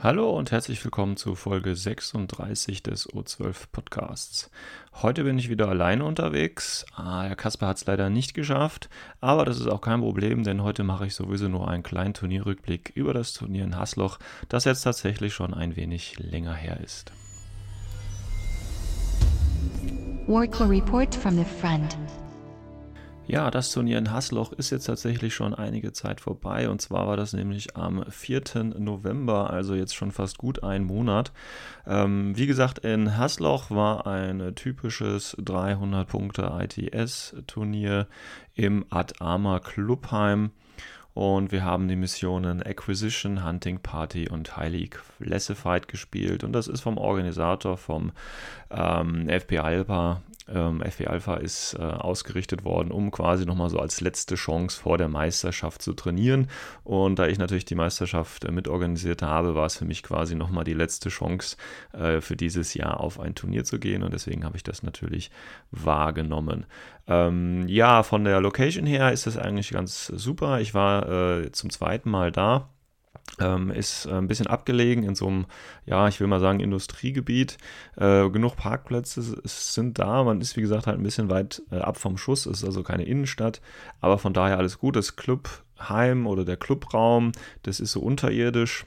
Hallo und herzlich willkommen zu Folge 36 des O12 Podcasts. Heute bin ich wieder alleine unterwegs. Ah, Herr Kasper hat es leider nicht geschafft, aber das ist auch kein Problem, denn heute mache ich sowieso nur einen kleinen Turnierrückblick über das Turnier in Hasloch, das jetzt tatsächlich schon ein wenig länger her ist. Workflow report from the front. Ja, das Turnier in Hasloch ist jetzt tatsächlich schon einige Zeit vorbei. Und zwar war das nämlich am 4. November, also jetzt schon fast gut ein Monat. Ähm, wie gesagt, in Hasloch war ein typisches 300 Punkte ITS-Turnier im Ad Arma Clubheim. Und wir haben die Missionen Acquisition, Hunting Party und Highly Classified gespielt. Und das ist vom Organisator, vom ähm, FP Alpha, ähm, FE Alpha ist äh, ausgerichtet worden, um quasi nochmal so als letzte Chance vor der Meisterschaft zu trainieren. Und da ich natürlich die Meisterschaft äh, mitorganisiert habe, war es für mich quasi nochmal die letzte Chance äh, für dieses Jahr auf ein Turnier zu gehen. Und deswegen habe ich das natürlich wahrgenommen. Ähm, ja, von der Location her ist das eigentlich ganz super. Ich war äh, zum zweiten Mal da. Ähm, ist äh, ein bisschen abgelegen in so einem, ja, ich will mal sagen, Industriegebiet. Äh, genug Parkplätze sind da. Man ist, wie gesagt, halt ein bisschen weit äh, ab vom Schuss. Es ist also keine Innenstadt. Aber von daher alles gut. Das Clubheim oder der Clubraum, das ist so unterirdisch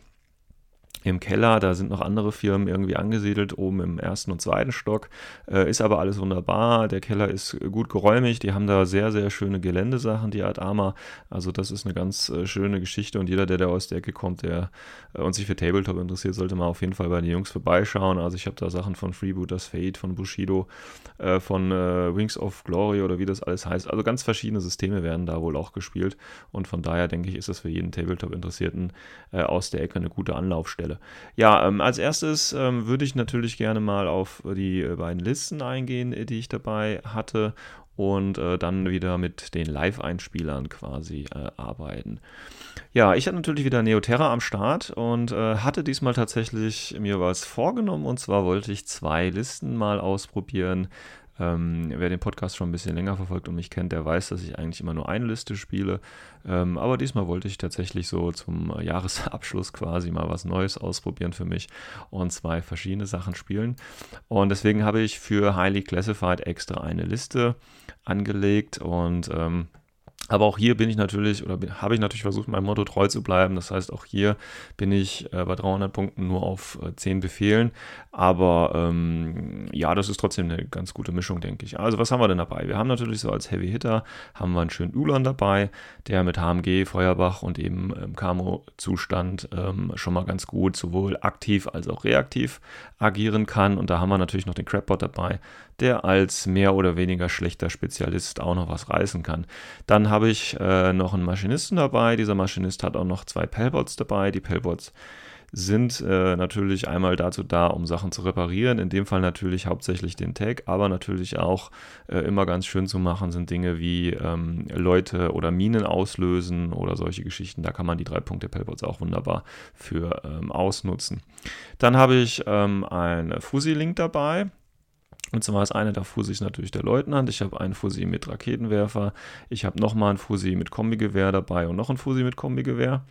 im Keller, da sind noch andere Firmen irgendwie angesiedelt, oben im ersten und zweiten Stock. Äh, ist aber alles wunderbar. Der Keller ist gut geräumig. Die haben da sehr, sehr schöne Geländesachen, die Art Arma. Also, das ist eine ganz äh, schöne Geschichte. Und jeder, der da aus der Ecke kommt, der äh, und sich für Tabletop interessiert, sollte mal auf jeden Fall bei den Jungs vorbeischauen. Also, ich habe da Sachen von Freebooters Fate, von Bushido, äh, von äh, Wings of Glory oder wie das alles heißt. Also, ganz verschiedene Systeme werden da wohl auch gespielt. Und von daher denke ich, ist das für jeden Tabletop-Interessierten äh, aus der Ecke eine gute Anlaufstelle. Ja, ähm, als erstes ähm, würde ich natürlich gerne mal auf die äh, beiden Listen eingehen, die ich dabei hatte und äh, dann wieder mit den Live-Einspielern quasi äh, arbeiten. Ja, ich hatte natürlich wieder Neoterra am Start und äh, hatte diesmal tatsächlich mir was vorgenommen und zwar wollte ich zwei Listen mal ausprobieren. Ähm, wer den Podcast schon ein bisschen länger verfolgt und mich kennt, der weiß, dass ich eigentlich immer nur eine Liste spiele. Ähm, aber diesmal wollte ich tatsächlich so zum Jahresabschluss quasi mal was Neues ausprobieren für mich und zwei verschiedene Sachen spielen. Und deswegen habe ich für Highly Classified extra eine Liste angelegt und ähm, aber auch hier bin ich natürlich oder habe ich natürlich versucht, meinem Motto treu zu bleiben. Das heißt, auch hier bin ich äh, bei 300 Punkten nur auf äh, 10 Befehlen. Aber ähm, ja, das ist trotzdem eine ganz gute Mischung, denke ich. Also, was haben wir denn dabei? Wir haben natürlich so als Heavy Hitter haben wir einen schönen Ulan dabei, der mit HMG, Feuerbach und eben im Camo-Zustand ähm, schon mal ganz gut sowohl aktiv als auch reaktiv agieren kann. Und da haben wir natürlich noch den Crapbot dabei, der als mehr oder weniger schlechter Spezialist auch noch was reißen kann. Dann habe ich äh, noch einen Maschinisten dabei. Dieser Maschinist hat auch noch zwei Pellbots dabei. Die Pellbots sind äh, natürlich einmal dazu da, um Sachen zu reparieren. In dem Fall natürlich hauptsächlich den Tag, aber natürlich auch äh, immer ganz schön zu machen sind Dinge wie ähm, Leute oder Minen auslösen oder solche Geschichten. Da kann man die drei Punkte Pellbots auch wunderbar für ähm, ausnutzen. Dann habe ich ähm, ein Fusi-Link dabei. Und zwar ist eine der Fusis natürlich der Leutnant. Ich habe einen Fusi mit Raketenwerfer. Ich habe nochmal einen Fusi mit Kombigewehr dabei und noch einen Fusi mit Kombigewehr.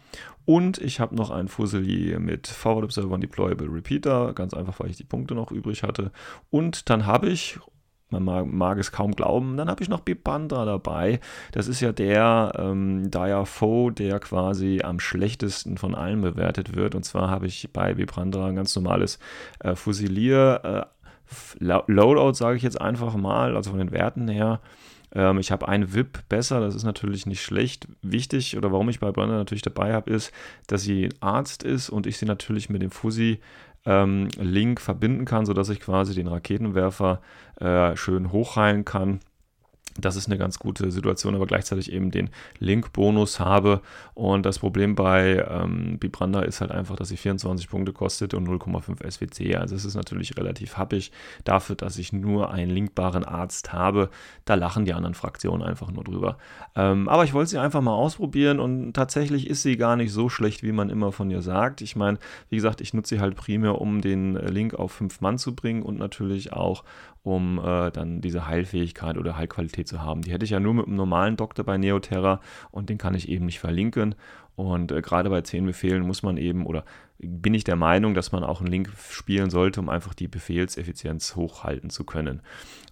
Und ich habe noch einen Fusili mit Forward Observer und Deployable Repeater. Ganz einfach, weil ich die Punkte noch übrig hatte. Und dann habe ich, man mag, mag, es kaum glauben, dann habe ich noch Bipandra dabei. Das ist ja der ähm, Dire Foe, der quasi am schlechtesten von allen bewertet wird. Und zwar habe ich bei Bipandra ein ganz normales äh, Fusilier. Äh, Loadout sage ich jetzt einfach mal, also von den Werten her. Ähm, ich habe ein VIP besser, das ist natürlich nicht schlecht. Wichtig oder warum ich bei Brenda natürlich dabei habe, ist, dass sie Arzt ist und ich sie natürlich mit dem Fusi ähm, Link verbinden kann, sodass ich quasi den Raketenwerfer äh, schön hochheilen kann das ist eine ganz gute Situation, aber gleichzeitig eben den Link-Bonus habe. Und das Problem bei ähm, Bibranda ist halt einfach, dass sie 24 Punkte kostet und 0,5 SWC. Also es ist natürlich relativ happig dafür, dass ich nur einen linkbaren Arzt habe. Da lachen die anderen Fraktionen einfach nur drüber. Ähm, aber ich wollte sie einfach mal ausprobieren und tatsächlich ist sie gar nicht so schlecht, wie man immer von ihr sagt. Ich meine, wie gesagt, ich nutze sie halt primär, um den Link auf 5 Mann zu bringen und natürlich auch, um äh, dann diese Heilfähigkeit oder Heilqualität zu haben. Die hätte ich ja nur mit einem normalen Doktor bei Neoterra und den kann ich eben nicht verlinken. Und äh, gerade bei 10 Befehlen muss man eben, oder bin ich der Meinung, dass man auch einen Link spielen sollte, um einfach die Befehlseffizienz hochhalten zu können.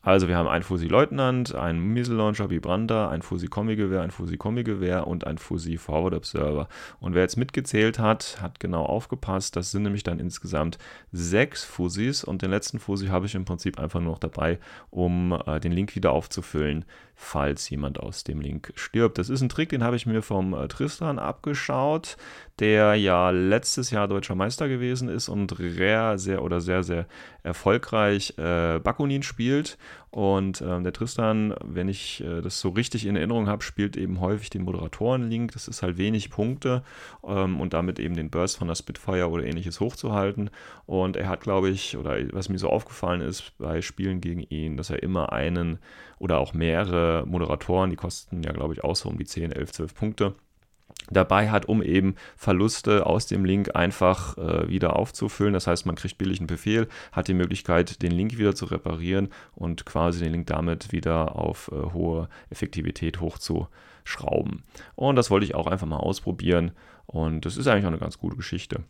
Also wir haben einen Fusi-Leutnant, einen Missile-Launcher Vibranda, ein Fusi-Kombi-Gewehr, ein Fusi-Kombi-Gewehr und ein Fusi-Forward-Observer. Und wer jetzt mitgezählt hat, hat genau aufgepasst. Das sind nämlich dann insgesamt sechs Fusis und den letzten Fusi habe ich im Prinzip einfach nur noch dabei, um äh, den Link wieder aufzufüllen, falls jemand aus dem Link stirbt. Das ist ein Trick, den habe ich mir vom äh, Tristan abgeschaut, der ja letztes Jahr deutscher Meister gewesen ist und rare sehr oder sehr, sehr erfolgreich äh, Bakunin spielt. Und äh, der Tristan, wenn ich äh, das so richtig in Erinnerung habe, spielt eben häufig den Moderatoren-Link. Das ist halt wenig Punkte ähm, und damit eben den Burst von der Spitfire oder ähnliches hochzuhalten. Und er hat, glaube ich, oder was mir so aufgefallen ist bei Spielen gegen ihn, dass er immer einen oder auch mehrere Moderatoren, die kosten ja, glaube ich, auch so um die 10, 11, 12 Punkte dabei hat, um eben Verluste aus dem Link einfach äh, wieder aufzufüllen. Das heißt, man kriegt billig einen Befehl, hat die Möglichkeit, den Link wieder zu reparieren und quasi den Link damit wieder auf äh, hohe Effektivität hochzuschrauben. Und das wollte ich auch einfach mal ausprobieren und das ist eigentlich auch eine ganz gute Geschichte.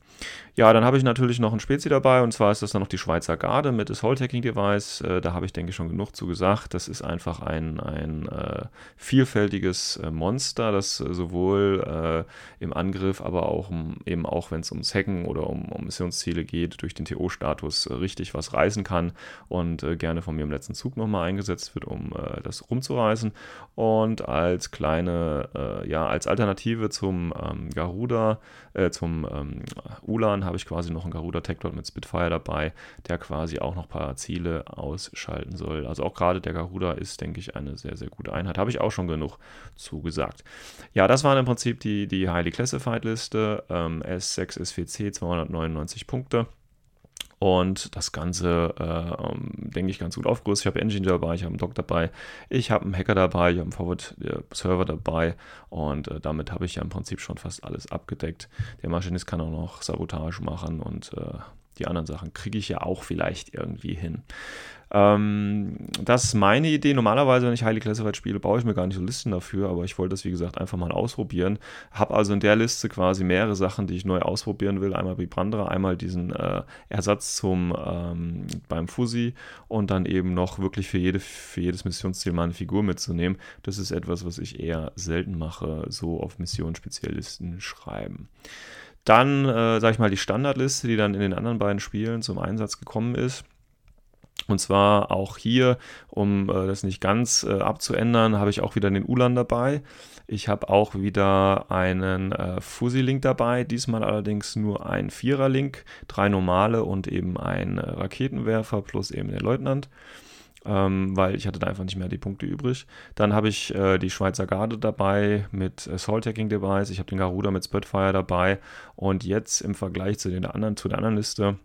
Ja, dann habe ich natürlich noch ein Spezi dabei und zwar ist das dann noch die Schweizer Garde mit das Hall-Tagging Device. Äh, da habe ich, denke ich, schon genug zu gesagt. Das ist einfach ein, ein äh, vielfältiges äh, Monster, das äh, sowohl äh, im Angriff, aber auch um, eben auch, wenn es ums Hacken oder um, um, Missionsziele geht, durch den TO-Status äh, richtig was reißen kann und gerne von mir im letzten Zug nochmal eingesetzt wird, um das rumzureißen. Und als kleine, ja, als Alternative zum ähm, Garuda Garuda, äh, zum ähm, Ulan habe ich quasi noch einen Garuda Dot mit Spitfire dabei, der quasi auch noch ein paar Ziele ausschalten soll. Also auch gerade der Garuda ist, denke ich, eine sehr, sehr gute Einheit. Habe ich auch schon genug zugesagt. Ja, das waren im Prinzip die, die Highly Classified Liste. Ähm, S6 SVC 299 Punkte. Und das Ganze, äh, ähm, denke ich, ganz gut aufgerüstet. Ich habe Engine dabei, ich habe einen Dock dabei, ich habe einen Hacker dabei, ich habe einen Forward-Server dabei und äh, damit habe ich ja im Prinzip schon fast alles abgedeckt. Der Maschinist kann auch noch Sabotage machen und äh, die anderen Sachen kriege ich ja auch vielleicht irgendwie hin. Ähm, das ist meine Idee. Normalerweise, wenn ich Highly Classified spiele, baue ich mir gar nicht so Listen dafür, aber ich wollte das, wie gesagt, einfach mal ausprobieren. Habe also in der Liste quasi mehrere Sachen, die ich neu ausprobieren will. Einmal Bibrandra, einmal diesen äh, Ersatz zum ähm, beim Fusi und dann eben noch wirklich für, jede, für jedes Missionsziel mal eine Figur mitzunehmen. Das ist etwas, was ich eher selten mache, so auf Missionsspezialisten schreiben. Dann, äh, sage ich mal, die Standardliste, die dann in den anderen beiden Spielen zum Einsatz gekommen ist. Und zwar auch hier, um äh, das nicht ganz äh, abzuändern, habe ich auch wieder den Ulan dabei. Ich habe auch wieder einen äh, Fusi-Link dabei, diesmal allerdings nur ein Vierer-Link, drei normale und eben ein äh, Raketenwerfer plus eben der Leutnant ähm, weil ich hatte da einfach nicht mehr die Punkte übrig. Dann habe ich äh, die Schweizer Garde dabei mit Assault Hacking Device, ich habe den Garuda mit Spitfire dabei und jetzt im Vergleich zu, den anderen, zu der anderen Liste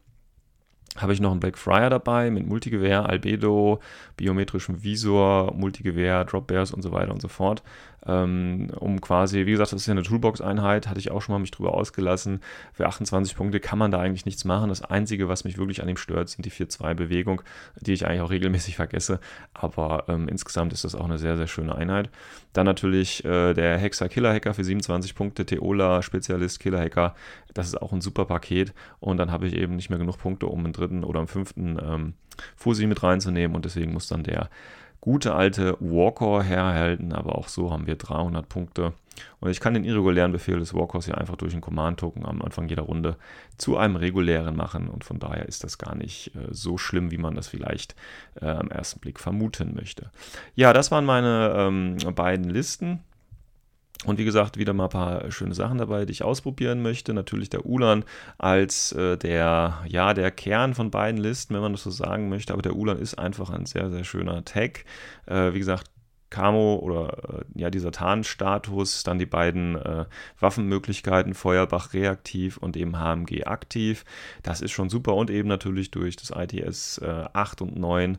habe ich noch einen Blackfriar dabei mit Multigewehr, Albedo, biometrischem Visor, Multigewehr, Drop Bears und so weiter und so fort ähm, um quasi, wie gesagt, das ist ja eine Toolbox-Einheit, hatte ich auch schon mal mich drüber ausgelassen. Für 28 Punkte kann man da eigentlich nichts machen. Das Einzige, was mich wirklich an ihm stört, sind die 4-2-Bewegung, die ich eigentlich auch regelmäßig vergesse. Aber ähm, insgesamt ist das auch eine sehr, sehr schöne Einheit. Dann natürlich äh, der Hexer Killer Hacker für 27 Punkte, Teola Spezialist Killer Hacker. Das ist auch ein super Paket. Und dann habe ich eben nicht mehr genug Punkte, um einen dritten oder einen fünften ähm, Fusi mit reinzunehmen. Und deswegen muss dann der gute alte Walker herhalten, aber auch so haben wir 300 Punkte. Und ich kann den irregulären Befehl des Walkers ja einfach durch einen Command-Token am Anfang jeder Runde zu einem regulären machen. Und von daher ist das gar nicht äh, so schlimm, wie man das vielleicht äh, am ersten Blick vermuten möchte. Ja, das waren meine ähm, beiden Listen. Und wie gesagt, wieder mal ein paar schöne Sachen dabei, die ich ausprobieren möchte. Natürlich der Ulan als äh, der, ja, der Kern von beiden Listen, wenn man das so sagen möchte. Aber der Ulan ist einfach ein sehr, sehr schöner Tag. Äh, wie gesagt, Camo oder äh, ja, dieser Tarnstatus, dann die beiden äh, Waffenmöglichkeiten, Feuerbach reaktiv und eben HMG aktiv. Das ist schon super und eben natürlich durch das ITS äh, 8 und 9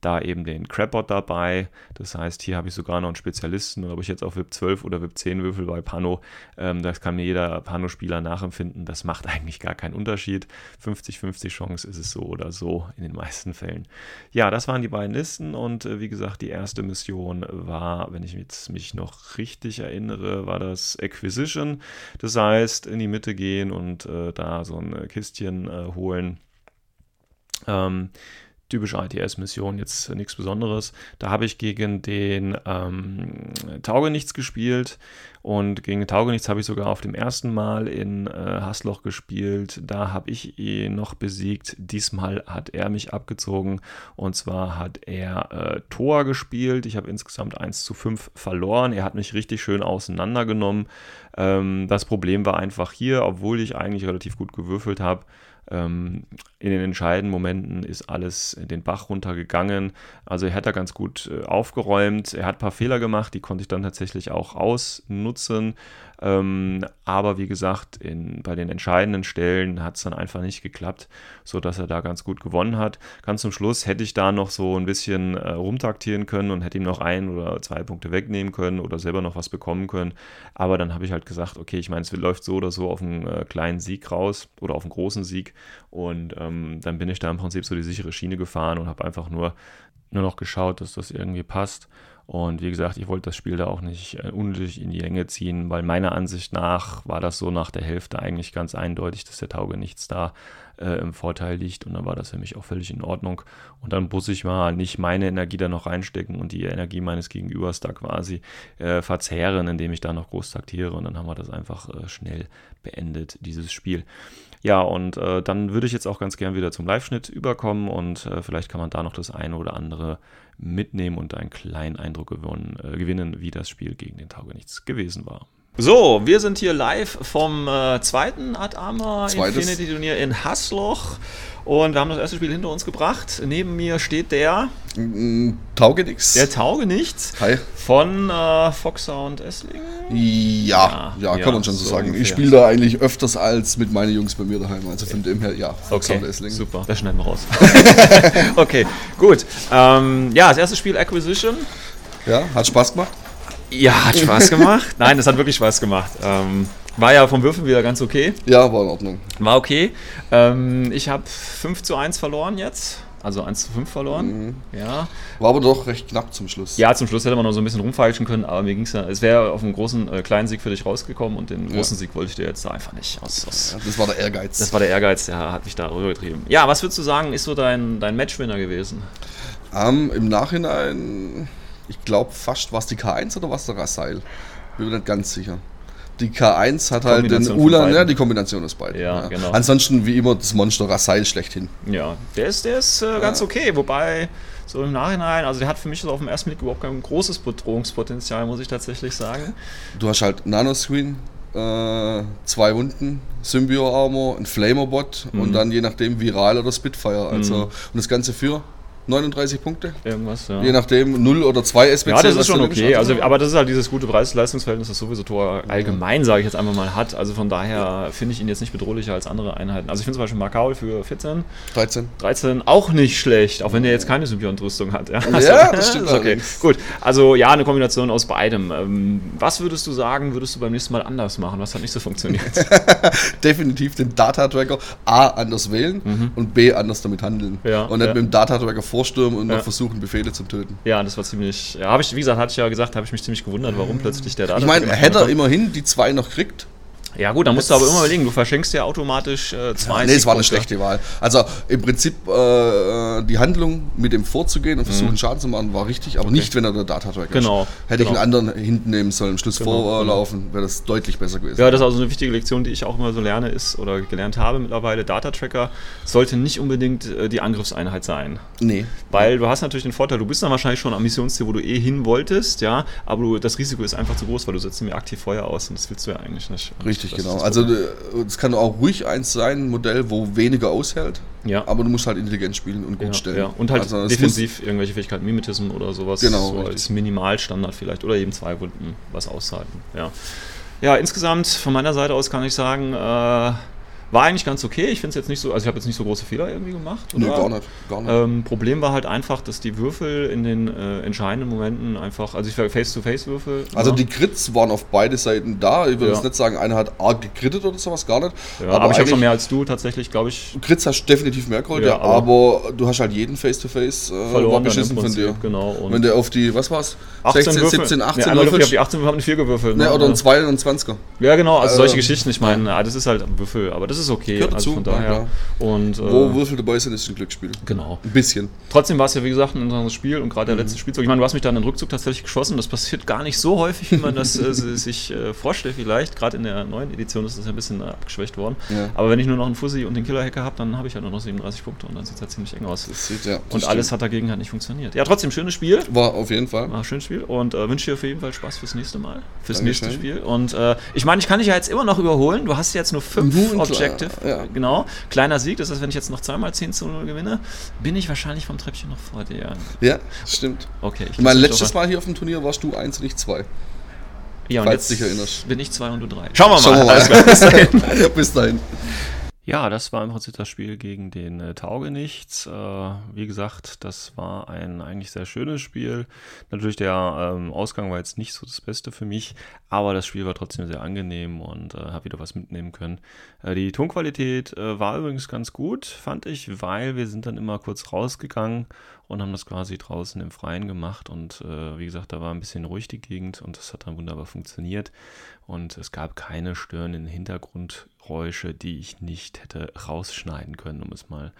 da eben den Crabbot dabei. Das heißt, hier habe ich sogar noch einen Spezialisten. Und ob ich jetzt auf VIP 12 oder VIP 10 würfel bei Pano, ähm, das kann mir jeder Pano-Spieler nachempfinden. Das macht eigentlich gar keinen Unterschied. 50-50 Chance ist es so oder so in den meisten Fällen. Ja, das waren die beiden Listen. Und äh, wie gesagt, die erste Mission war, wenn ich jetzt mich noch richtig erinnere, war das Acquisition. Das heißt, in die Mitte gehen und äh, da so ein Kistchen äh, holen. Ähm, typische ITS-Mission, jetzt nichts Besonderes. Da habe ich gegen den ähm, Taugenichts gespielt und gegen den Taugenichts habe ich sogar auf dem ersten Mal in äh, Hassloch gespielt. Da habe ich ihn noch besiegt. Diesmal hat er mich abgezogen und zwar hat er äh, Tor gespielt. Ich habe insgesamt 1 zu 5 verloren. Er hat mich richtig schön auseinandergenommen. Ähm, das Problem war einfach hier, obwohl ich eigentlich relativ gut gewürfelt habe, in den entscheidenden Momenten ist alles den Bach runtergegangen. Also er hat da ganz gut äh, aufgeräumt. Er hat ein paar Fehler gemacht, die konnte ich dann tatsächlich auch ausnutzen. Ähm, aber wie gesagt, in, bei den entscheidenden Stellen hat es dann einfach nicht geklappt, sodass er da ganz gut gewonnen hat. Ganz zum Schluss hätte ich da noch so ein bisschen äh, rumtaktieren können und hätte ihm noch ein oder zwei Punkte wegnehmen können oder selber noch was bekommen können. Aber dann habe ich halt gesagt, okay, ich meine, es läuft so oder so auf einen äh, kleinen Sieg raus oder auf einen großen Sieg. Und ähm, dann bin ich da im Prinzip so die sichere Schiene gefahren und habe einfach nur, nur noch geschaut, dass das irgendwie passt. Und wie gesagt, ich wollte das Spiel da auch nicht äh, unnötig in die Länge ziehen, weil meiner Ansicht nach war das so nach der Hälfte eigentlich ganz eindeutig, dass der Tauge nichts da äh, im Vorteil liegt. Und dann war das für mich auch völlig in Ordnung. Und dann muss ich mal nicht meine Energie da noch reinstecken und die Energie meines Gegenübers da quasi äh, verzehren, indem ich da noch groß taktiere. Und dann haben wir das einfach äh, schnell beendet, dieses Spiel. Ja, und äh, dann würde ich jetzt auch ganz gern wieder zum Live-Schnitt überkommen und äh, vielleicht kann man da noch das eine oder andere mitnehmen und einen kleinen Eindruck gewonnen, äh, gewinnen, wie das Spiel gegen den Taugenichts gewesen war. So, wir sind hier live vom äh, zweiten Art Armor Infinity Turnier in Hassloch. Und wir haben das erste Spiel hinter uns gebracht. Neben mir steht der. Taugenix. Der Taugenichts. Hi. Von äh, Fox Sound Essling. Ja, ja, ja, kann man schon so, so sagen. Ungefähr. Ich spiele da eigentlich öfters als mit meinen Jungs bei mir daheim. Also von dem her, ja, Fox okay, Essling. Super, das schneiden wir raus. okay, gut. Ähm, ja, das erste Spiel Acquisition. Ja, hat Spaß gemacht. Ja, hat Spaß gemacht. Nein, das hat wirklich Spaß gemacht. Ähm, war ja vom Würfeln wieder ganz okay. Ja, war in Ordnung. War okay. Ähm, ich habe 5 zu 1 verloren jetzt. Also 1 zu 5 verloren. Mhm. Ja. War aber doch recht knapp zum Schluss. Ja, zum Schluss hätte man noch so ein bisschen rumfeilschen können, aber mir ging es ja. Es wäre auf einen großen, äh, kleinen Sieg für dich rausgekommen und den großen ja. Sieg wollte ich dir jetzt da einfach nicht. Aus, aus ja, das war der Ehrgeiz. Das war der Ehrgeiz, der hat mich da rübergetrieben. Ja, was würdest du sagen, ist so dein, dein Matchwinner gewesen? Um, ähm, Im Nachhinein ich glaube fast, war es die K1 oder was der Rasseil? Bin mir nicht ganz sicher. Die K1 hat halt den Ulan, ja, die Kombination ist beiden. Ja, ja, genau. Ansonsten wie immer das Monster Rasseil schlechthin. Ja, der ist, der ist äh, ganz okay, wobei so im Nachhinein, also der hat für mich auf den ersten Blick überhaupt kein großes Bedrohungspotenzial, muss ich tatsächlich sagen. Du hast halt Nanoscreen, äh, zwei Wunden, Symbio-Armor, ein Flamerbot mhm. und dann je nachdem Viral oder Spitfire. Also, mhm. Und das Ganze für 39 Punkte. Irgendwas, ja. Je nachdem, 0 oder 2 SBC. Ja, das ist schon okay. Also, aber das ist halt dieses gute Preis-Leistungsverhältnis, das sowieso Tor allgemein, sage ich jetzt einfach mal, hat. Also von daher finde ich ihn jetzt nicht bedrohlicher als andere Einheiten. Also ich finde zum Beispiel Macau für 14. 13. 13 auch nicht schlecht, auch wenn er jetzt keine Symbiontrüstung hat. Ja, also, ja das stimmt. okay, gut. Also ja, eine Kombination aus beidem. Ähm, was würdest du sagen, würdest du beim nächsten Mal anders machen? Was hat nicht so funktioniert? Definitiv den Data-Tracker A anders wählen mhm. und B anders damit handeln. Ja, und nicht mit dem Data-Tracker vorstürmen und ja. noch versuchen, Befehle zu töten. Ja, das war ziemlich. Ja, habe ich, wie gesagt, hatte ich ja gesagt, habe ich mich ziemlich gewundert, warum plötzlich der da. Ich meine, hätte er immerhin die zwei noch kriegt, ja gut, dann musst Jetzt, du aber immer überlegen, du verschenkst ja automatisch äh, zwei. Ja, nee, es war eine schlechte Wahl. Also im Prinzip äh, die Handlung mit dem vorzugehen und versuchen mhm. Schaden zu machen war richtig, aber okay. nicht, wenn er der Data-Tracker genau, ist. Hätte genau. ich einen anderen hinten nehmen sollen, im Schluss genau, vorlaufen, genau. wäre das deutlich besser gewesen. Ja, das ist also eine wichtige Lektion, die ich auch immer so lerne, ist oder gelernt habe mittlerweile. Data-Tracker sollte nicht unbedingt äh, die Angriffseinheit sein. Nee. Weil du hast natürlich den Vorteil, du bist dann wahrscheinlich schon am Missionsziel, wo du eh hin wolltest, ja, aber du, das Risiko ist einfach zu groß, weil du setzt mir aktiv Feuer aus und das willst du ja eigentlich nicht. Richtig, genau. Also äh, es kann auch ruhig eins sein, ein Modell, wo weniger aushält. Ja. Aber du musst halt intelligent spielen und gut ja, stellen. Ja. Und halt also defensiv irgendwelche Fähigkeiten, Mimetism oder sowas. Genau. So als Minimalstandard vielleicht. Oder eben zwei Wunden was aushalten. Ja. Ja, insgesamt von meiner Seite aus kann ich sagen, äh, war eigentlich ganz okay. Ich finde es jetzt nicht so, also ich habe jetzt nicht so große Fehler irgendwie gemacht. Oder? Nee, gar nicht. Gar nicht. Ähm, Problem war halt einfach, dass die Würfel in den äh, entscheidenden Momenten einfach, also ich war Face-to-Face-Würfel. Also ja. die Crits waren auf beide Seiten da. Ich würde ja. jetzt nicht sagen, einer hat arg gekrittet oder sowas, gar nicht. Ja, aber, aber ich habe schon mehr als du tatsächlich, glaube ich. Crits hast definitiv mehr geholt, ja, aber, aber, du hast halt jeden Face-to-Face äh, verloren beschissen von dir. Genau. Und Wenn der auf die, was war's? 16, 17, 18 nee, Würfel. Ich auf die 18 Würfel haben 4 gewürfelt. Ne, oder ein 2 und ein 20er. Ja, genau, also solche äh, Geschichten. Ich meine, das ist halt Würfel, aber das ist okay. Gehört dazu. Von daher. Ja, und, Wo äh, Würfel dabei sind, ist ein Glücksspiel. Genau. Ein bisschen. Trotzdem war es ja, wie gesagt, ein interessantes Spiel und gerade der mhm. letzte Spielzug. Ich meine, du hast mich da in den Rückzug tatsächlich geschossen. Das passiert gar nicht so häufig, wie man das äh, sich äh, vorstellt, vielleicht. Gerade in der neuen Edition ist das ja ein bisschen äh, abgeschwächt worden. Ja. Aber wenn ich nur noch einen Fussi und den Killer-Hacker habe, dann habe ich halt nur noch 37 Punkte und dann sieht es halt ziemlich eng aus. Sieht, ja, und alles hat dagegen halt nicht funktioniert. Ja, trotzdem, schönes Spiel. War auf jeden Fall. War ein schönes Spiel und äh, wünsche dir auf jeden Fall Spaß fürs nächste Mal. Fürs Dankeschön. nächste Spiel. Und äh, ich meine, ich kann dich ja jetzt immer noch überholen. Du hast jetzt nur fünf Objective. Ja. Genau. Kleiner Sieg, das heißt, wenn ich jetzt noch zweimal 10 zu 0 gewinne, bin ich wahrscheinlich vom Treppchen noch vor dir. Ja, stimmt. Okay. Ich mein letztes Mal hier auf dem Turnier warst du 1 und ich 2. Ja, und Falls jetzt dich erinnerst. bin ich 2 und du 3. Schauen wir mal. Schauen wir mal. Bis dahin. Bis dahin. Ja, das war im Prinzip das Spiel gegen den äh, Taugenichts. Äh, wie gesagt, das war ein eigentlich sehr schönes Spiel. Natürlich der ähm, Ausgang war jetzt nicht so das Beste für mich, aber das Spiel war trotzdem sehr angenehm und äh, habe wieder was mitnehmen können. Äh, die Tonqualität äh, war übrigens ganz gut, fand ich, weil wir sind dann immer kurz rausgegangen und haben das quasi draußen im Freien gemacht und äh, wie gesagt, da war ein bisschen ruhig die Gegend und das hat dann wunderbar funktioniert und es gab keine störenden Hintergrundgeräusche, die ich nicht hätte rausschneiden können, um es mal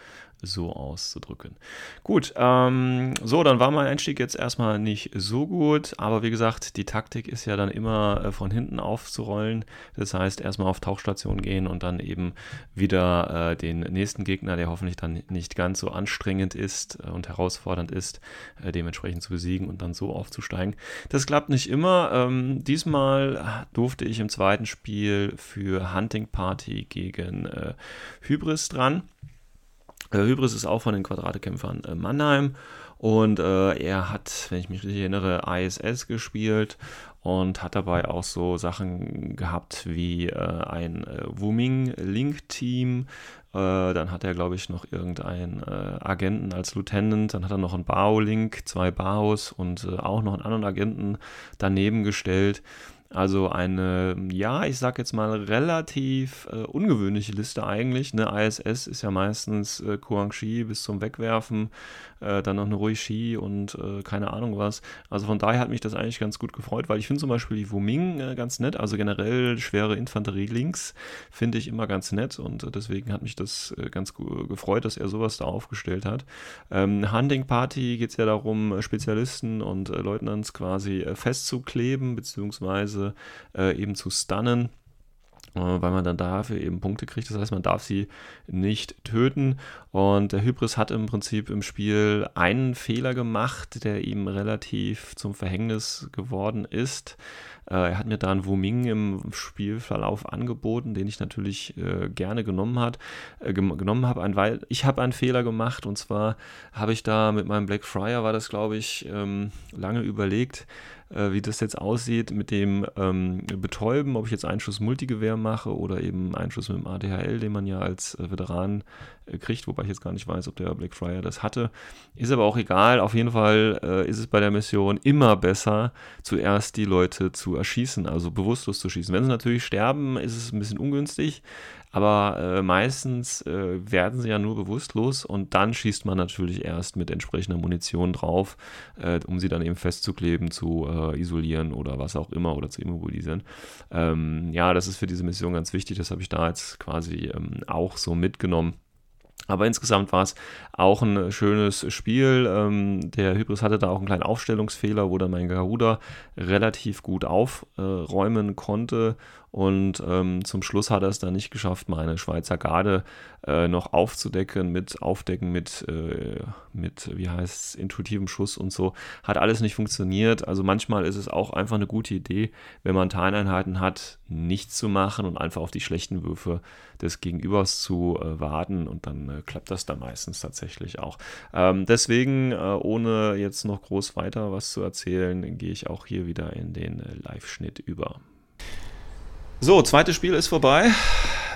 so auszudrücken. Gut, ähm, so, dann war mein Einstieg jetzt erstmal nicht so gut, aber wie gesagt, die Taktik ist ja dann immer äh, von hinten aufzurollen. Das heißt, erstmal auf Tauchstation gehen und dann eben wieder äh, den nächsten Gegner, der hoffentlich dann nicht ganz so anstrengend ist äh, und herausfordernd ist, äh, dementsprechend zu besiegen und dann so aufzusteigen. Das klappt nicht immer. Ähm, diesmal durfte ich im zweiten Spiel für Hunting Party gegen äh, Hybris dran. Äh, Hybris ist auch von den Quadratekämpfern äh, Mannheim und äh, er hat, wenn ich mich richtig erinnere, ISS gespielt und hat dabei auch so Sachen gehabt wie äh, ein äh, Wuming Link Team. Äh, dann hat er, glaube ich, noch irgendeinen Agenten als Lieutenant. Dann hat er noch einen Bao Link, zwei Baos und auch noch einen anderen Agenten daneben gestellt. Also eine, ja, ich sag jetzt mal relativ äh, ungewöhnliche Liste eigentlich. Eine ISS ist ja meistens äh, Kuangxi bis zum Wegwerfen, äh, dann noch eine Ruishi und äh, keine Ahnung was. Also von daher hat mich das eigentlich ganz gut gefreut, weil ich finde zum Beispiel die Wuming äh, ganz nett. Also generell schwere Infanterie-Links finde ich immer ganz nett und äh, deswegen hat mich das äh, ganz gefreut, dass er sowas da aufgestellt hat. Ähm, Hunting Party geht es ja darum, Spezialisten und Leutnants quasi festzukleben, beziehungsweise beziehungsweise äh, eben zu stunnen äh, weil man dann dafür eben Punkte kriegt. Das heißt, man darf sie nicht töten. Und der Hybris hat im Prinzip im Spiel einen Fehler gemacht, der ihm relativ zum Verhängnis geworden ist. Äh, er hat mir da einen Wuming im Spielverlauf angeboten, den ich natürlich äh, gerne genommen, hat, äh, genommen habe, weil ich habe einen Fehler gemacht. Und zwar habe ich da mit meinem Black Friar, war das glaube ich, ähm, lange überlegt, äh, wie das jetzt aussieht mit dem ähm, Betäuben, ob ich jetzt Einschuss Multigewehr mache oder eben Einschuss mit dem ADHL, den man ja als äh, Veteran kriegt, wobei ich jetzt gar nicht weiß, ob der Blackfriar das hatte. Ist aber auch egal. Auf jeden Fall äh, ist es bei der Mission immer besser, zuerst die Leute zu erschießen, also bewusstlos zu schießen. Wenn sie natürlich sterben, ist es ein bisschen ungünstig, aber äh, meistens äh, werden sie ja nur bewusstlos und dann schießt man natürlich erst mit entsprechender Munition drauf, äh, um sie dann eben festzukleben, zu äh, isolieren oder was auch immer oder zu immobilisieren. Ähm, ja, das ist für diese Mission ganz wichtig. Das habe ich da jetzt quasi ähm, auch so mitgenommen. Aber insgesamt war es auch ein schönes Spiel. Ähm, der Hybris hatte da auch einen kleinen Aufstellungsfehler, wo dann mein Garuda relativ gut aufräumen konnte Und ähm, zum Schluss hat er es dann nicht geschafft, meine Schweizer Garde äh, noch aufzudecken mit Aufdecken mit, äh, mit wie heißt es, intuitivem Schuss und so. Hat alles nicht funktioniert. Also manchmal ist es auch einfach eine gute Idee, wenn man Teileinheiten hat, nichts zu machen und einfach auf die schlechten Würfe des Gegenübers zu äh, warten und dann äh, klappt das dann meistens tatsächlich auch. Ähm, deswegen, äh, ohne jetzt noch groß weiter was zu erzählen, gehe ich auch hier wieder in den äh, Live-Schnitt über. So, zweites Spiel ist vorbei.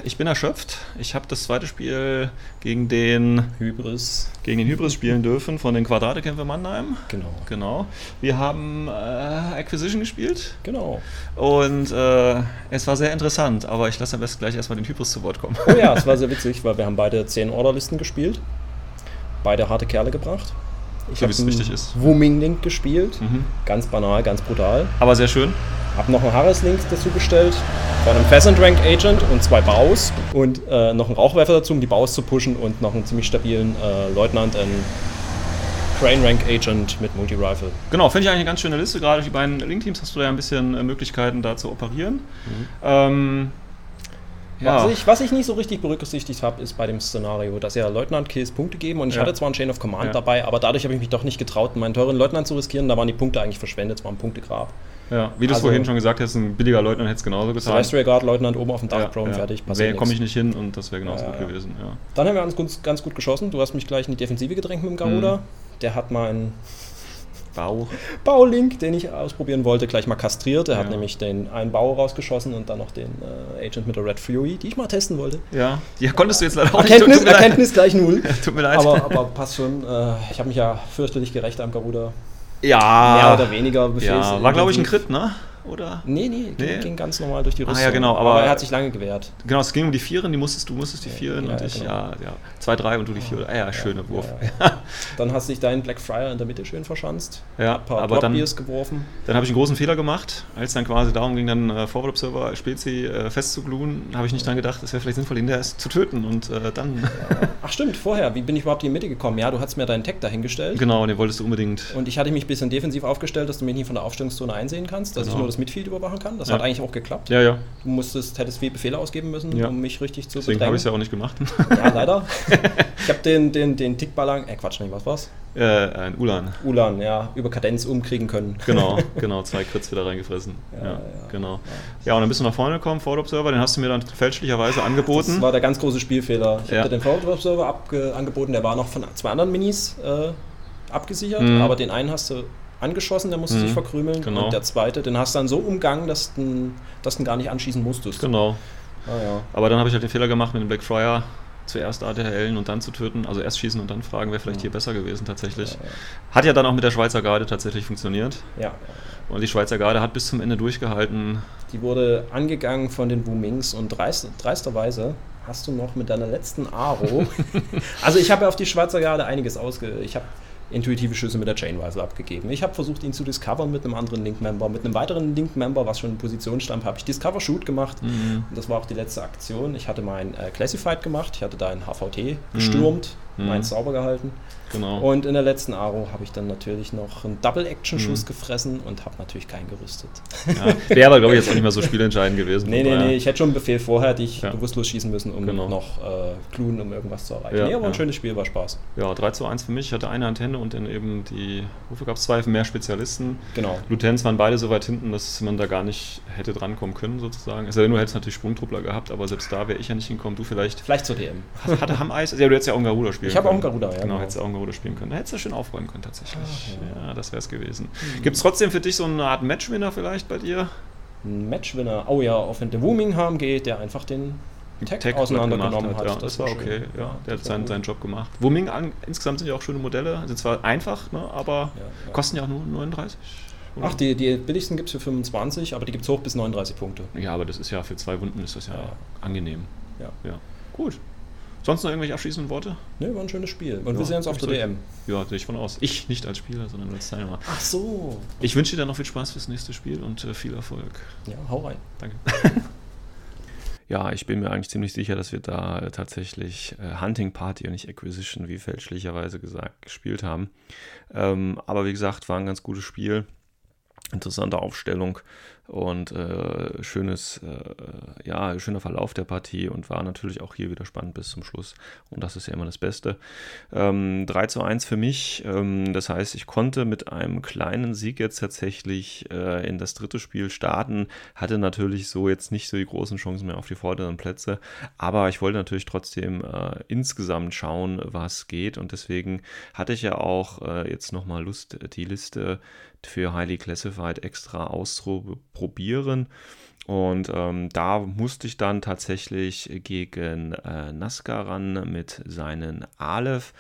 Ich bin erschöpft. Ich habe das zweite Spiel gegen den Hybris, gegen den Hybris spielen dürfen von den Quadratekämpfer Mannheim. Genau. Genau. Wir haben äh, Acquisition gespielt. Genau. Und äh, es war sehr interessant, aber ich lasse am besten gleich erstmal den Hybris zu Wort kommen. Oh ja, es war sehr witzig, weil wir haben beide 10 Orderlisten gespielt. Beide harte Kerle gebracht. Ich so wie es richtig ist. Wuming Link gespielt. Mhm. Ganz banal, ganz brutal. Aber sehr schön. Hab noch einen Harris Link dazu gestellt. Von einem Pheasant Rank Agent und zwei Baus. Und äh, noch einen Rauchwerfer dazu, um die Baus zu pushen. Und noch einen ziemlich stabilen äh, Leutnant, einen Crane Rank Agent mit Multi-Rifle. Genau, finde ich eigentlich eine ganz schöne Liste. Gerade die beiden Link-Teams hast du da ja ein bisschen äh, Möglichkeiten, da zu operieren. Mhm. Ähm, ja. Was, ich, was ich nicht so richtig berücksichtigt habe, ist bei dem Szenario, dass ja Leutnant-Kills Punkte geben und ich ja. hatte zwar einen Chain of Command ja. dabei, aber dadurch habe ich mich doch nicht getraut, meinen teuren Leutnant zu riskieren. Da waren die Punkte eigentlich verschwendet, es war ein Punktegrab. Ja, wie du es also, vorhin schon gesagt hast, ein billiger Leutnant hätte es genauso getan. Celestial Guard Leutnant oben auf dem Dach, ja, ja. fertig. Wäre komme ich nicht hin und das wäre genauso gut gewesen. Dann haben wir uns ganz gut geschossen. Du hast mich gleich in die Defensive gedrängt mit dem Garuda. Mhm. Der hat meinen Bau. Baulink, den ich ausprobieren wollte, gleich mal kastriert. Er ja. hat nämlich den einen Bau rausgeschossen und dann noch den äh, Agent mit der Red Fury, die ich mal testen wollte. Ja, die konntest du jetzt leider auch Erkenntnis, nicht. Erkenntnis gleich null. tut mir leid. Aber, aber passt schon. Äh, ich habe mich ja fürchterlich gerecht am Garuda. Ja. Mehr oder weniger ja, War, glaube ich, ein Crit, ne? Oder? Nee, nee, nee. Ging, ging, ganz normal durch die Rüstung. Ah, ja, genau. Aber, aber, er hat sich lange gewehrt. Genau, es ging um die Vieren, die musstest, du musstest die Vieren ja, und ich, genau. ja, ja. Zwei, drei und du die Vier. Ah, ja, schöner Wurf. dann hast du dich deinen Blackfriar in der Mitte schön verschanzt. Ja, ein paar aber dann, geworfen. Dann habe ich einen großen Fehler gemacht, als dann quasi darum ging, dann äh, Forward Observer Spezi äh, festzugluhen, habe ich nicht dann gedacht, es wäre vielleicht sinnvoll, ihn erst zu töten und äh, dann. Ach stimmt, vorher, wie bin ich überhaupt in die Mitte gekommen? Ja, du hast mir deinen Tag dahingestellt. Genau, den wolltest du unbedingt. Und ich hatte mich ein bisschen defensiv aufgestellt, dass du mich nicht von der Aufstellungszone einsehen kannst, dass genau. ich nur das Midfield überwachen kann. Das ja. hat eigentlich auch geklappt. Ja, ja. Du musstest, hättest viele Befehle ausgeben müssen, ja. um mich richtig zu Deswegen habe ich es ja auch nicht gemacht. Ja, leider. ich habe den, den, den Tickballang, äh Quatsch, nicht, was war's? Äh, ein Ulan. Ulan, ja, über Kadenz umkriegen können. Genau, genau, zwei Crits wieder reingefressen. Ja, ja, ja genau. Ja. und dann bist du nach vorne gekommen, Forward Observer, den hast du mir dann fälschlicherweise angeboten. Das war der ganz große Spielfehler. Ich ja. hatte den Forward Observer angeboten, der war noch von zwei anderen Minis äh, abgesichert, mhm. aber den einen hast du angeschossen, der musste mhm. sich verkrümeln. Genau. Und der zweite, den hast du dann so umgangen, dass du, dass du gar nicht anschießen musstest. Genau. Ah, ja. Aber dann habe ich halt den Fehler gemacht mit dem Blackfriar zuerst ADHLen und dann zu töten, also erst schießen und dann fragen, wäre vielleicht ja. hier besser gewesen tatsächlich. Ja, ja. Hat ja dann auch mit der Schweizer Garde tatsächlich funktioniert. Ja. Und die Schweizer Garde hat bis zum Ende durchgehalten. Die wurde angegangen von den Wumings und dreist, dreisterweise hast du noch mit deiner letzten Aro. also ich habe ja auf die Schweizer Garde einiges ausge. Ich habe intuitive Schüsse mit der Chainweise abgegeben. Ich habe versucht, ihn zu discovern mit einem anderen Link-Member. Mit einem weiteren Link-Member, was schon in Position stand, habe ich Discover-Shoot gemacht. Mhm. Und das war auch die letzte Aktion. Ich hatte mein äh, Classified gemacht. Ich hatte da ein HVT gestürmt, mhm. Meins sauber gehalten. Genau. Und in der letzten Aro habe ich dann natürlich noch einen Double-Action-Schuss mhm. gefressen und habe natürlich keinen gerüstet. Ja, Wäre aber, glaube ich, jetzt auch nicht mehr so spielentscheidend gewesen. nee, nee, nee. Ich hätte schon einen Befehl vorher, die ich ja. bewusstlos schießen müssen, um genau. noch äh, Cluen, um irgendwas zu erreichen. Ja, nee, aber ein schönes Spiel, war Spaß. Ja, 3 zu 1 für mich. Ich hatte eine Antenne und dann eben die, wofür gab es zwei mehr Spezialisten? Genau. Lieutenants waren beide so weit hinten, dass man da gar nicht hätte drankommen können, sozusagen. Es sei denn, du hättest natürlich Sprungtruppler gehabt, aber selbst da wäre ich ja nicht hingekommen. Du vielleicht. Vielleicht zur DM. Hatte Ham-Eis? Ja, du hättest ja auch einen Garuda spielen ich können. Ich habe auch einen Garuda, ja. Genau, genau. hättest du auch einen Garuda spielen können. Da hättest du schön aufräumen können, tatsächlich. Ach, ja. ja. das wäre es gewesen. Mhm. Gibt es trotzdem für dich so eine Art Matchwinner vielleicht bei dir? Ein Matchwinner? Oh ja, auf den Wumingham geht, der einfach den Tech, Tech auseinandergenommen hat. hat. Ja, das, das war okay. Ja, ja der hat seinen, seinen Job gemacht. Wuming an, insgesamt sind ja auch schöne Modelle. Sind zwar einfach, ne, aber ja, kosten ja auch nur 39. Oder? Ach, die, die billigsten gibt es für 25, aber die gibt es hoch bis 39 Punkte. Ja, aber das ist ja für zwei Wunden ist das ja, angenehm. Ja. ja. Gut. Sonst noch irgendwelche abschließenden Worte? Ne, war ein schönes Spiel. Und ja, wir sehen uns auf der DM. Ja, gehe ich von aus. Ich nicht als Spieler, sondern als Teilnehmer. Ach so. Ich wünsche dir dann noch viel Spaß fürs nächste Spiel und äh, viel Erfolg. Ja, hau rein. Danke. ja, ich bin mir eigentlich ziemlich sicher, dass wir da äh, tatsächlich äh, Hunting Party und nicht Acquisition, wie fälschlicherweise gesagt, gespielt haben. Ähm, aber wie gesagt, war ein ganz gutes Spiel. interessante Aufstellung und äh, schönes, äh, ja, schöner Verlauf der Partie und war natürlich auch hier wieder spannend bis zum Schluss. Und das ist ja immer das Beste. Ähm, 3 zu 1 für mich. Ähm, das heißt, ich konnte mit einem kleinen Sieg jetzt tatsächlich äh, in das dritte Spiel starten. Hatte natürlich so jetzt nicht so die großen Chancen mehr auf die vorderen Plätze. Aber ich wollte natürlich trotzdem äh, insgesamt schauen, was geht. Und deswegen hatte ich ja auch äh, jetzt nochmal Lust, die Liste für Highly Classified extra auszuprobieren. Und ähm, da musste ich dann tatsächlich gegen äh, Nazca ran mit seinen Aleph.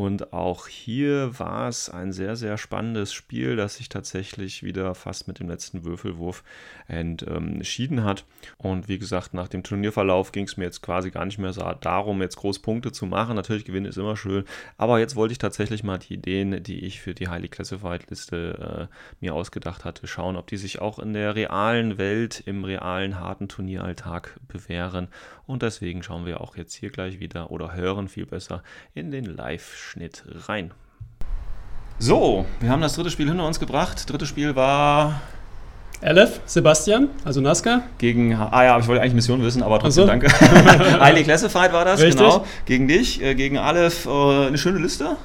Und auch hier war es ein sehr, sehr spannendes Spiel, das sich tatsächlich wieder fast mit dem letzten Würfelwurf entschieden hat. Und wie gesagt, nach dem Turnierverlauf ging es mir jetzt quasi gar nicht mehr so darum, jetzt groß Punkte zu machen. Natürlich gewinnen ist immer schön, aber jetzt wollte ich tatsächlich mal die Ideen, die ich für die Highly Classified Liste äh, mir ausgedacht hatte, schauen, ob die sich auch in der realen Welt, im realen harten Turnieralltag bewähren. Und deswegen schauen wir auch jetzt hier gleich wieder oder hören viel besser in den Live-Schnitt rein. So, wir haben das dritte Spiel hinter uns gebracht. Drittes Spiel war Aleph, Sebastian, also Nazca. Gegen, ah ja, ich wollte eigentlich Mission wissen, aber trotzdem so. danke. Highly Classified war das, Richtig. genau. Gegen dich, äh, gegen Aleph, äh, eine schöne Liste.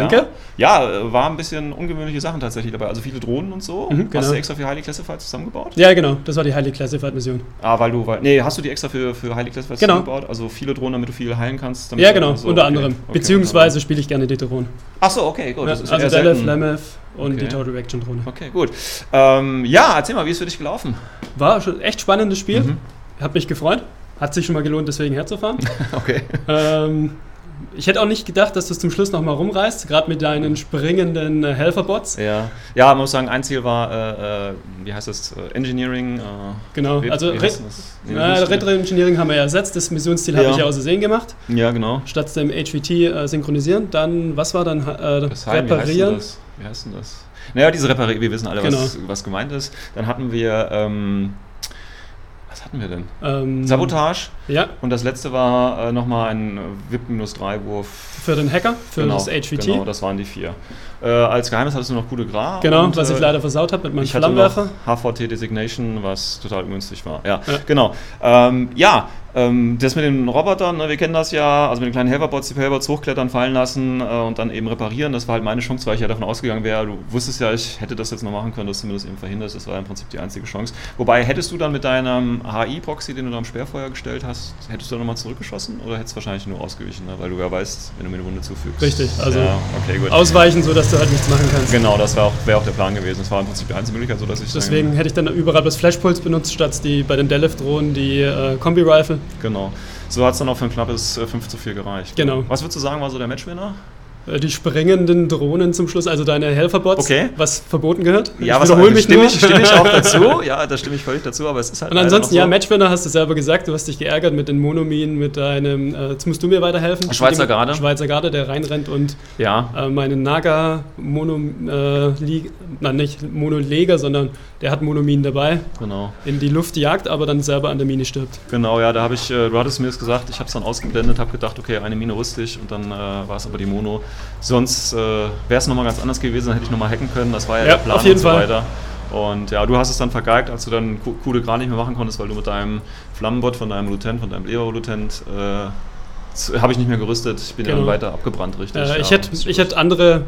Danke. Ja. ja, war ein bisschen ungewöhnliche Sachen tatsächlich dabei. Also viele Drohnen und so. Mhm, genau. Hast du extra für Highly Classified zusammengebaut? Ja, genau. Das war die Highly Classified Mission. Ah, weil du, weil, nee, hast du die extra für, für Highly Classified genau. zusammengebaut? Also viele Drohnen, damit du viel heilen kannst? ja, genau, so, unter okay. anderem. Okay, Beziehungsweise spiele ich gerne die Drohnen. Ach so, okay, gut. Ja, also Delef, Lemeth und okay. die Total Reaction Drohne. Okay, gut. Ähm, ja, erzähl mal, wie ist für dich gelaufen? War schon echt spannendes Spiel. Mhm. Hat mich gefreut. Hat sich schon mal gelohnt, deswegen herzufahren. okay. Ähm, ich hätte auch nicht gedacht, dass du es zum Schluss nochmal rumreißt, gerade mit deinen springenden äh, Helferbots. Ja. ja, man muss sagen, ein Ziel war, äh, äh wie heißt das, äh, Engineering. Äh, genau, also Red, nee, Red Engineering haben wir ja ersetzt, das Missionsziel ja. habe ich ja außersehen gemacht. Ja, genau. Statt dem HVT äh, synchronisieren. Dann, was war dann reparieren? Wie heißt, wie heißt denn das? Naja, diese Reparieren, wir wissen alle, genau. was, was gemeint ist. Dann hatten wir... Ähm, was hatten wir denn? Ähm, Sabotage. Ja. Und das letzte war äh, nochmal ein VIP-3-Wurf. Für den Hacker, für genau, das HVT. Genau, das waren die vier. Äh, als Geheimnis hattest du noch gute Gras. Genau, und, was ich äh, leider versaut habe mit meinem Flammenwerfer. HVT Designation, was total günstig war. Ja, ja. genau. Ähm, ja, ähm, das mit den Robotern, ne, wir kennen das ja, also mit den kleinen Helferbots, die Helferbots hochklettern, fallen lassen äh, und dann eben reparieren. Das war halt meine Chance, weil ich ja davon ausgegangen wäre, du wusstest ja, ich hätte das jetzt noch machen können, dass du mir das eben verhinderst. Das war im Prinzip die einzige Chance. Wobei, hättest du dann mit deinem HI-Proxy, den du da am Sperrfeuer gestellt hast, hättest du dann nochmal zurückgeschossen oder hättest du wahrscheinlich nur ausgewichen, ne? weil du ja weißt, wenn du mir eine Wunde zufügst. Richtig, also ja, okay, ausweichen, sodass du halt nichts machen kannst. Genau, das wäre auch, wär auch der Plan gewesen. Das war im Prinzip die einzige Möglichkeit, so dass ich. Deswegen hätte ich dann überall das Flashpulse benutzt, statt die bei den Delef-Drohnen die äh, Kombi-Rifle. Genau. So hat es dann auch für ein knappes 5 äh, zu 4 gereicht. Genau. Was würdest du sagen, war so der Matchwinner? Äh, die springenden Drohnen zum Schluss, also deine Helferbots, okay. was verboten gehört. Ja, ich was wiederhole mich stimme, ich, stimme ich auch dazu. Ja, da stimme ich völlig dazu, aber es ist halt. Und ansonsten, so. ja, Matchwinner hast du selber gesagt, du hast dich geärgert mit den Monominen, mit deinem. Äh, jetzt musst du mir weiterhelfen. Schweizer Garde. Schweizer Garde, der reinrennt und ja. äh, meinen Naga Mono, äh, nein, nicht Monoleger, sondern der hat Monominen dabei. Genau. In die Luft jagt, aber dann selber an der Mine stirbt. Genau, ja, da habe ich, äh, du hattest mir das gesagt, ich habe es dann ausgeblendet, habe gedacht, okay, eine Mine ich und dann äh, war es aber die Mono. Sonst äh, wäre es nochmal ganz anders gewesen, dann hätte ich nochmal hacken können. Das war ja, ja der Plan auf jeden und so Fall. weiter. Und ja, du hast es dann vergeigt, als du dann Coup de Gras nicht mehr machen konntest, weil du mit deinem Flammenbot von deinem Lieutenant, von deinem Leber-Lieutenant, äh, habe ich nicht mehr gerüstet. Ich bin genau. dann weiter abgebrannt, richtig. Äh, ich, ja, hätte, ich hätte andere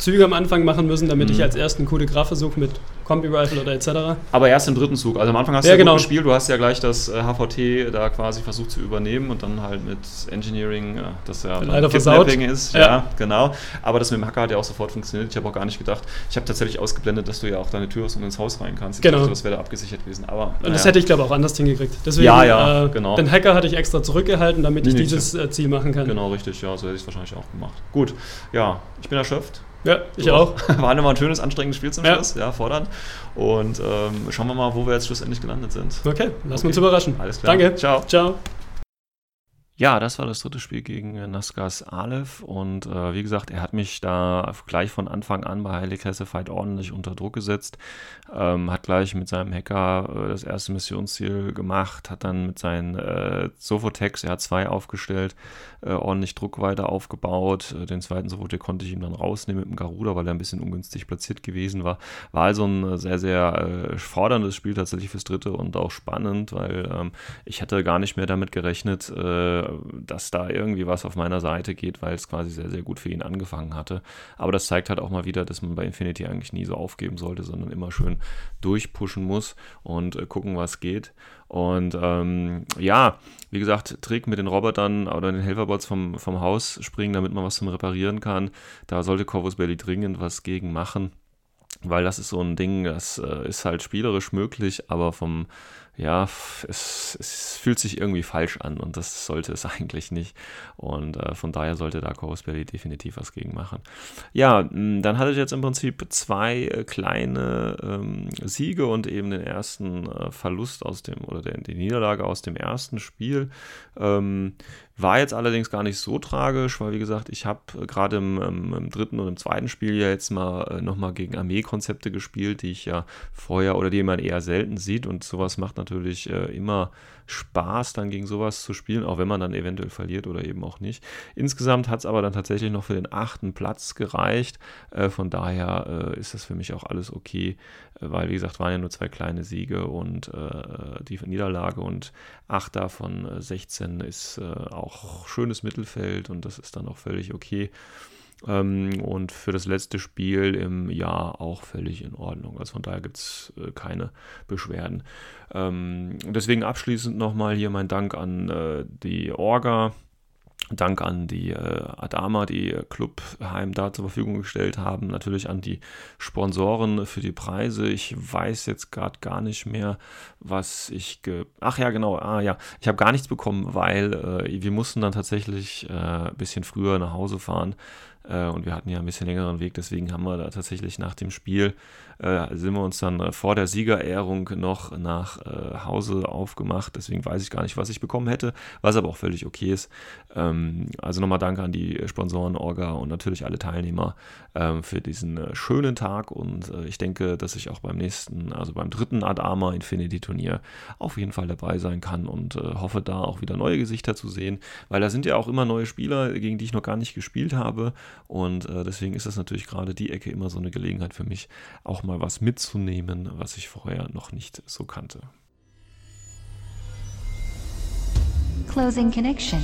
Züge am Anfang machen müssen, damit mhm. ich als ersten Coup de Gras versuche mit Kombi-Rifle oder etc. Aber erst im dritten Zug. Also am Anfang hast ja, du ja genau. gut gespielt, du hast ja gleich das HVT äh, da quasi versucht zu übernehmen und dann halt mit Engineering, äh, das ja leider versaut ist. Ja. ja. genau. Aber das mit dem Hacker hat ja auch sofort funktioniert. Ich habe auch gar nicht gedacht, ich habe tatsächlich ausgeblendet, dass du ja auch deine Tür aus und ins Haus rein kannst. Ich genau. dachte, das wäre da abgesichert gewesen. Aber, und das hätte ich glaube auch anders hingekriegt. Deswegen, ja, ja, äh, genau. Den Hacker hatte ich extra zurückgehalten, damit ich dieses äh, Ziel machen kann. Genau, richtig. Ja, so hätte ich es wahrscheinlich auch gemacht. Gut, ja, ich bin erschöpft. Ja, ich so. auch. War nochmal ein schönes, anstrengendes Spiel zum Schluss, ja, fordernd. Und ähm, schauen wir mal, wo wir jetzt schlussendlich gelandet sind. Okay, lass okay. uns überraschen. Alles klar. Danke. Ciao. Ciao. Ja, das war das dritte Spiel gegen Naskas Aleph und äh, wie gesagt, er hat mich da gleich von Anfang an bei Highly Classified ordentlich unter Druck gesetzt, ähm, hat gleich mit seinem Hacker äh, das erste Missionsziel gemacht, hat dann mit seinen äh, Sofotex, er hat zwei aufgestellt, äh, ordentlich Druck weiter aufgebaut, äh, den zweiten Sofotex konnte ich ihm dann rausnehmen mit dem Garuda, weil er ein bisschen ungünstig platziert gewesen war. War also ein sehr, sehr äh, forderndes Spiel tatsächlich fürs dritte und auch spannend, weil ähm, ich hatte gar nicht mehr damit gerechnet, äh, dass da irgendwie was auf meiner Seite geht, weil es quasi sehr, sehr gut für ihn angefangen hatte. Aber das zeigt halt auch mal wieder, dass man bei Infinity eigentlich nie so aufgeben sollte, sondern immer schön durchpushen muss und äh, gucken, was geht. Und ähm, ja, wie gesagt, Trick mit den Robotern oder den Helferbots vom, vom Haus springen, damit man was zum Reparieren kann. Da sollte Corvus Belly dringend was gegen machen weil das ist so ein Ding, das äh, ist halt spielerisch möglich, aber vom ja, es, es, fühlt sich irgendwie falsch an und das sollte es eigentlich nicht. Und äh, von daher sollte da Belly definitiv was gegen machen. Ja, dann hatte ich jetzt im Prinzip zwei äh, kleine ähm, Siege und eben den ersten äh, Verlust aus dem, oder der, die Niederlage aus dem ersten Spiel. Ähm, war jetzt allerdings gar nicht so tragisch, weil wie gesagt, ich habe äh, gerade im, im, im, dritten und im zweiten Spiel ja jetzt mal äh, nochmal gegen Armeekonzepte gespielt, die ich ja vorher oder die man eher selten sieht und sowas macht natürlich äh, immer Spaß, dann gegen sowas zu spielen, auch wenn man dann eventuell verliert oder eben auch nicht. Insgesamt hat es aber dann tatsächlich noch für den achten Platz gereicht. Äh, von daher äh, ist das für mich auch alles okay, äh, weil wie gesagt, waren ja nur zwei kleine Siege und äh, die Niederlage und acht davon 16 ist auch schönes Mittelfeld und das ist dann auch völlig okay. Ähm, und für das letzte Spiel im Jahr auch völlig in Ordnung. Also von daher gibt es äh, keine Beschwerden. Ähm, deswegen abschließend nochmal hier mein Dank an äh, die Orga. Dank an die äh, Adama, die Clubheim da zur Verfügung gestellt haben. Natürlich an die Sponsoren für die Preise. Ich weiß jetzt gerade gar nicht mehr, was ich. Ach ja, genau. Ah ja, ich habe gar nichts bekommen, weil äh, wir mussten dann tatsächlich äh, ein bisschen früher nach Hause fahren. Äh, und wir hatten ja ein bisschen längeren Weg, deswegen haben wir da tatsächlich nach dem Spiel, äh, sind wir uns dann äh, vor der Siegerehrung noch nach äh, Hause aufgemacht. Deswegen weiß ich gar nicht, was ich bekommen hätte, was aber auch völlig okay ist. Ähm, also nochmal danke an die Sponsoren, Orga und natürlich alle Teilnehmer ähm, für diesen äh, schönen Tag. Und äh, ich denke, dass ich auch beim nächsten, also beim dritten Adama Infinity Turnier auf jeden Fall dabei sein kann und hoffe da auch wieder neue Gesichter zu sehen, weil da sind ja auch immer neue Spieler, gegen die ich noch gar nicht gespielt habe. Und äh, deswegen ist das natürlich gerade die Ecke immer so eine Gelegenheit für mich, auch mal was mitzunehmen, was ich vorher noch nicht so kannte. Closing Connection.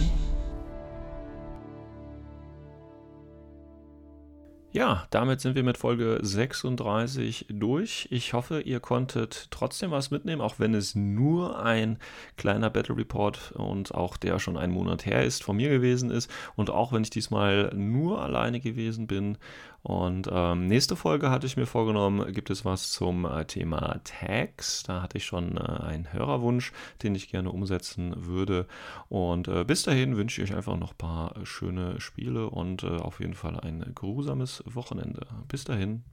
Ja, damit sind wir mit Folge 36 durch. Ich hoffe, ihr konntet trotzdem was mitnehmen, auch wenn es nur ein kleiner Battle Report und auch der schon einen Monat her ist, von mir gewesen ist. Und auch wenn ich diesmal nur alleine gewesen bin und ähm, nächste Folge hatte ich mir vorgenommen, gibt es was zum äh, Thema Tags. Da hatte ich schon äh, einen Hörerwunsch, den ich gerne umsetzen würde. Und äh, bis dahin wünsche ich euch einfach noch ein paar schöne Spiele und äh, auf jeden Fall ein grusames Wochenende. Bis dahin.